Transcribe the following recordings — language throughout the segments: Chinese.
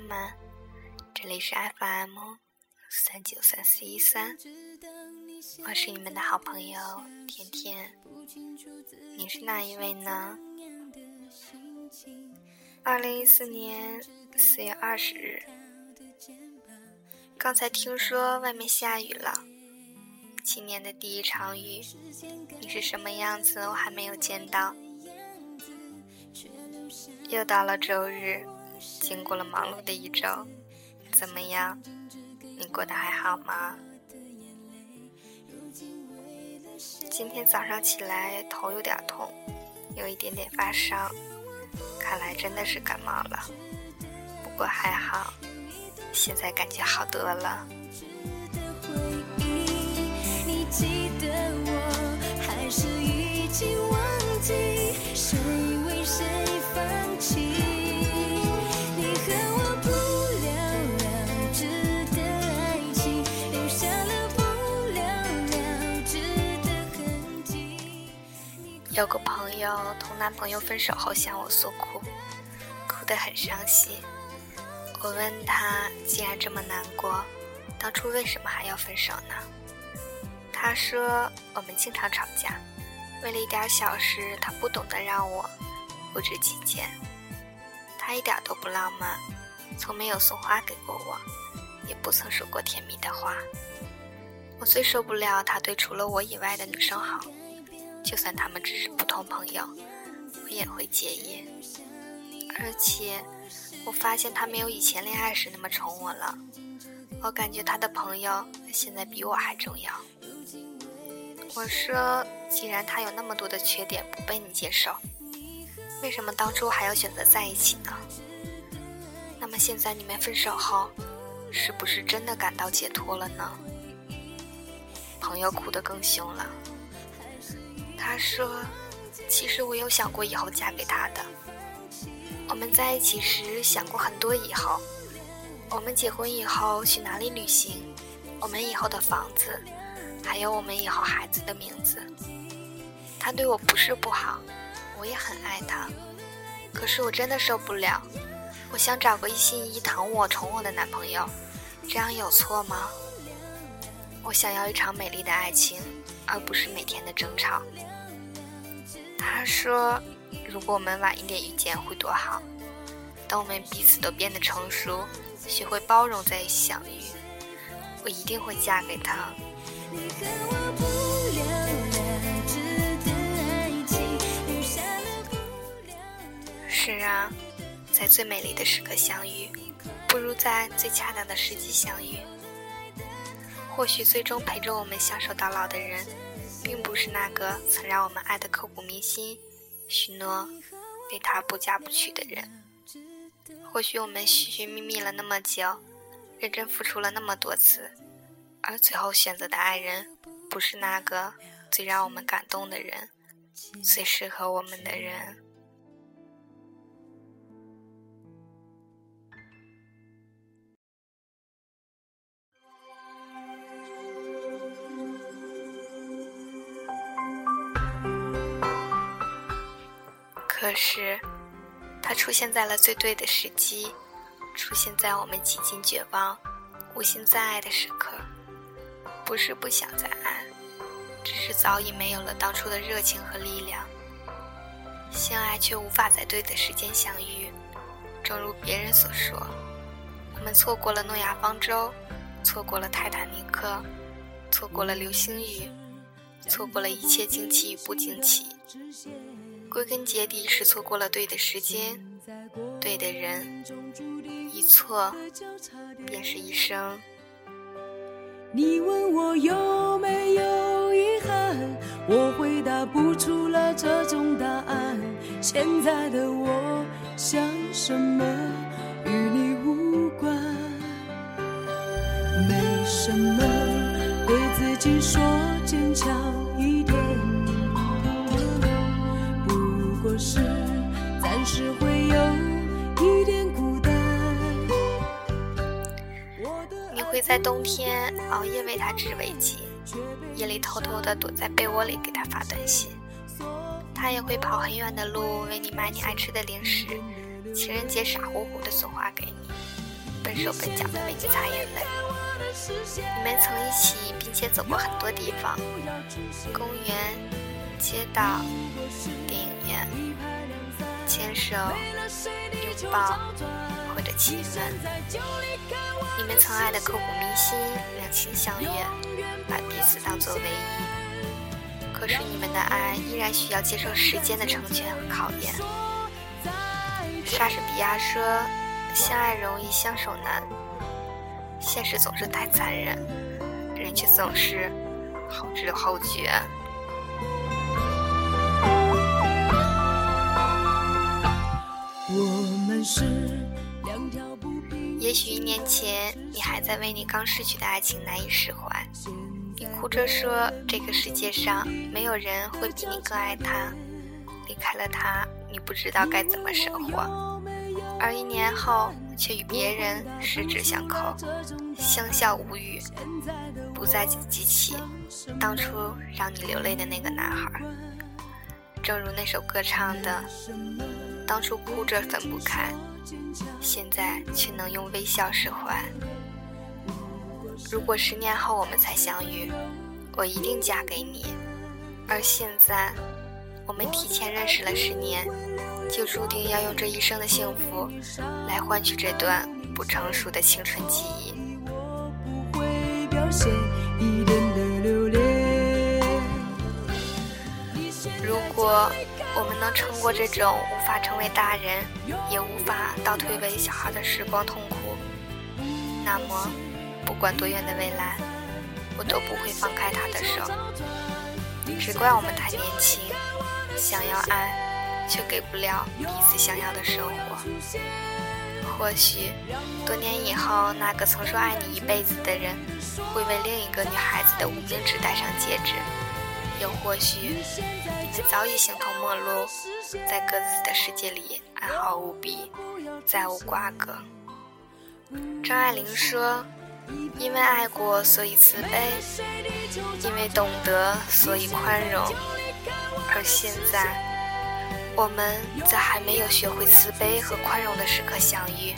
们，这里是 FM 三九三四一三，我是你们的好朋友甜甜。你是哪一位呢？二零一四年四月二十日，刚才听说外面下雨了，今年的第一场雨，你是什么样子？我还没有见到。又到了周日，经过了忙碌的一周，怎么样？你过得还好吗？今天早上起来头有点痛，有一点点发烧，看来真的是感冒了。不过还好，现在感觉好多了。友同男朋友分手后向我诉苦，哭得很伤心。我问他，既然这么难过，当初为什么还要分手呢？他说，我们经常吵架，为了一点小事，他不懂得让我不知己见。他一点都不浪漫，从没有送花给过我，也不曾说过甜蜜的话。我最受不了他对除了我以外的女生好。就算他们只是普通朋友，我也会介意。而且，我发现他没有以前恋爱时那么宠我了。我感觉他的朋友现在比我还重要。我说，既然他有那么多的缺点不被你接受，为什么当初还要选择在一起呢？那么现在你们分手后，是不是真的感到解脱了呢？朋友哭得更凶了。他说：“其实我有想过以后嫁给他的。我们在一起时想过很多以后，我们结婚以后去哪里旅行，我们以后的房子，还有我们以后孩子的名字。他对我不是不好，我也很爱他。可是我真的受不了，我想找个一心一意疼我、宠我的男朋友，这样有错吗？我想要一场美丽的爱情，而不是每天的争吵。”他说：“如果我们晚一点遇见会多好。等我们彼此都变得成熟，学会包容再相遇，我一定会嫁给他。”是啊，在最美丽的时刻相遇，不如在最恰当的时机相遇。或许最终陪着我们相守到老的人。并不是那个曾让我们爱的刻骨铭心、许诺对他不嫁不娶的人。或许我们寻寻觅觅了那么久，认真付出了那么多次，而最后选择的爱人，不是那个最让我们感动的人，最适合我们的人。是，他出现在了最对的时机，出现在我们几近绝望、无心再爱的时刻。不是不想再爱，只是早已没有了当初的热情和力量。相爱却无法在对的时间相遇，正如别人所说，我们错过了诺亚方舟，错过了泰坦尼克，错过了流星雨，错过了一切惊奇与不惊奇。归根结底是错过了对的时间，对的人，一错便是一生。你问我有没有遗憾，我回答不出了这种答案。现在的我想什么与你无关，没什么，在冬天熬夜为他织围巾，夜里偷偷的躲在被窝里给他发短信。他也会跑很远的路为你买你爱吃的零食，情人节傻乎乎的送花给你。笨手笨脚的为你擦眼泪。你们曾一起并且走过很多地方，公园、街道、电影院，牵手、拥抱或者亲吻。你们曾爱的刻骨铭心，两情相悦，把彼此当作唯一。可是你们的爱依然需要接受时间的成全和考验。莎士比亚说：“相爱容易相守难。”现实总是太残忍，人却总是后知后觉。也许一年前，你还在为你刚失去的爱情难以释怀，你哭着说这个世界上没有人会比你更爱他，离开了他，你不知道该怎么生活。而一年后，却与别人十指相扣，相笑无语，不再记起当初让你流泪的那个男孩。正如那首歌唱的：“当初哭着分不开，现在却能用微笑释怀。”如果十年后我们才相遇，我一定嫁给你。而现在，我们提前认识了十年。就注定要用这一生的幸福来换取这段不成熟的青春记忆。如果我们能撑过这种无法成为大人，也无法倒退为小孩的时光痛苦，那么不管多远的未来，我都不会放开他的手。只怪我们太年轻，想要爱。却给不了彼此想要的生活。或许多年以后，那个曾说爱你一辈子的人，会为另一个女孩子的无名指戴上戒指；又或许，你们早已形同陌路，在各自的世界里安好无比，再无瓜葛。张爱玲说：“因为爱过，所以慈悲；因为懂得，所以宽容。”而现在。我们在还没有学会慈悲和宽容的时刻相遇，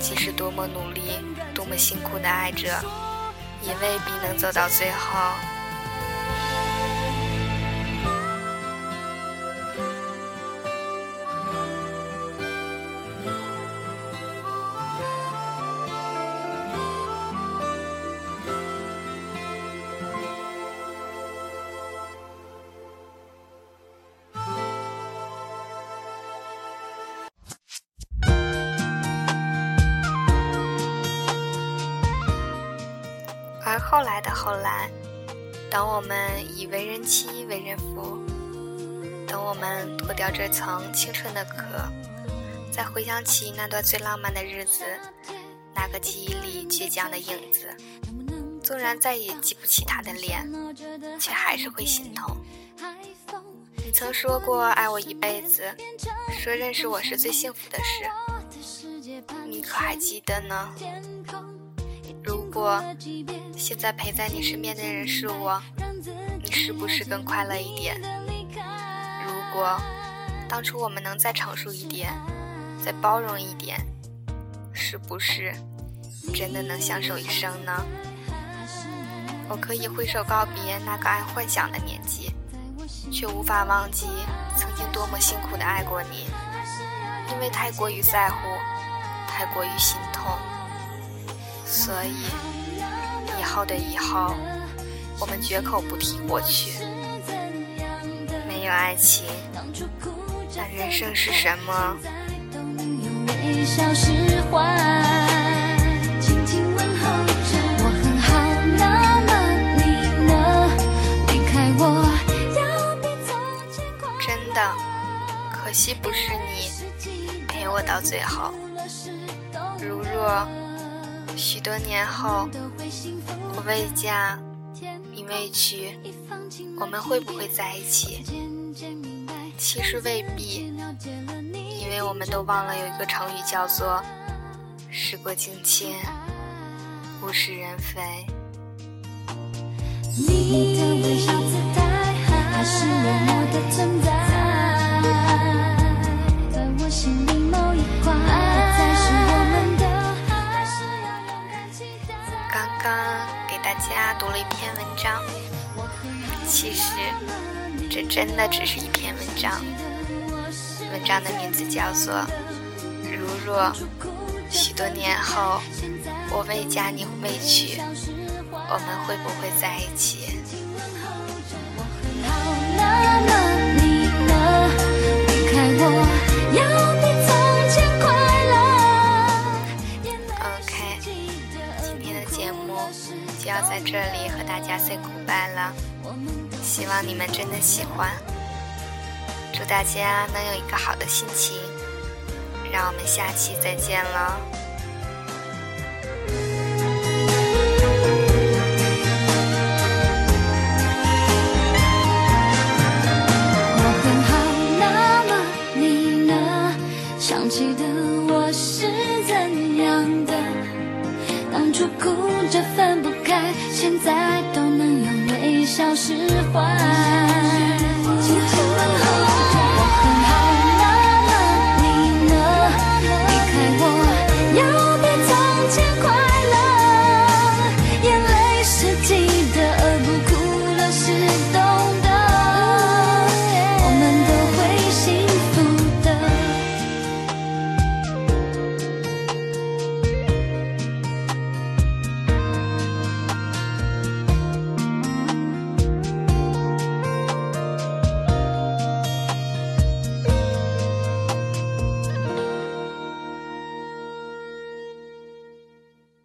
即使多么努力、多么辛苦的爱着，也未必能走到最后。后来的后来，等我们已为人妻、为人夫，等我们脱掉这层青春的壳，再回想起那段最浪漫的日子，那个记忆里倔强的影子，纵然再也记不起他的脸，却还是会心痛。你曾说过爱我一辈子，说认识我是最幸福的事，你可还记得呢？如果现在陪在你身边的人是我，你是不是更快乐一点？如果当初我们能再成熟一点，再包容一点，是不是真的能相守一生呢？我可以挥手告别那个爱幻想的年纪，却无法忘记曾经多么辛苦的爱过你，因为太过于在乎，太过于心。所以，以后的以后，我们绝口不提过去。没有爱情，那人生是什么？真的，可惜不是你陪我到最后。如若。许多年后，我未嫁，你未娶，我们会不会在一起？其实未必，因为我们都忘了有一个成语叫做“时过境迁，物是人非”。你的微笑姿态，真的只是一篇文章，文章的名字叫做《如若许多年后我未嫁你未娶，我们会不会在一起？》。OK，今天的节目就要在这里和大家 say goodbye 了，希望你们真的喜欢，祝大家能有一个好的心情，让我们下期再见了。哭着分不开，现在都能用微笑释怀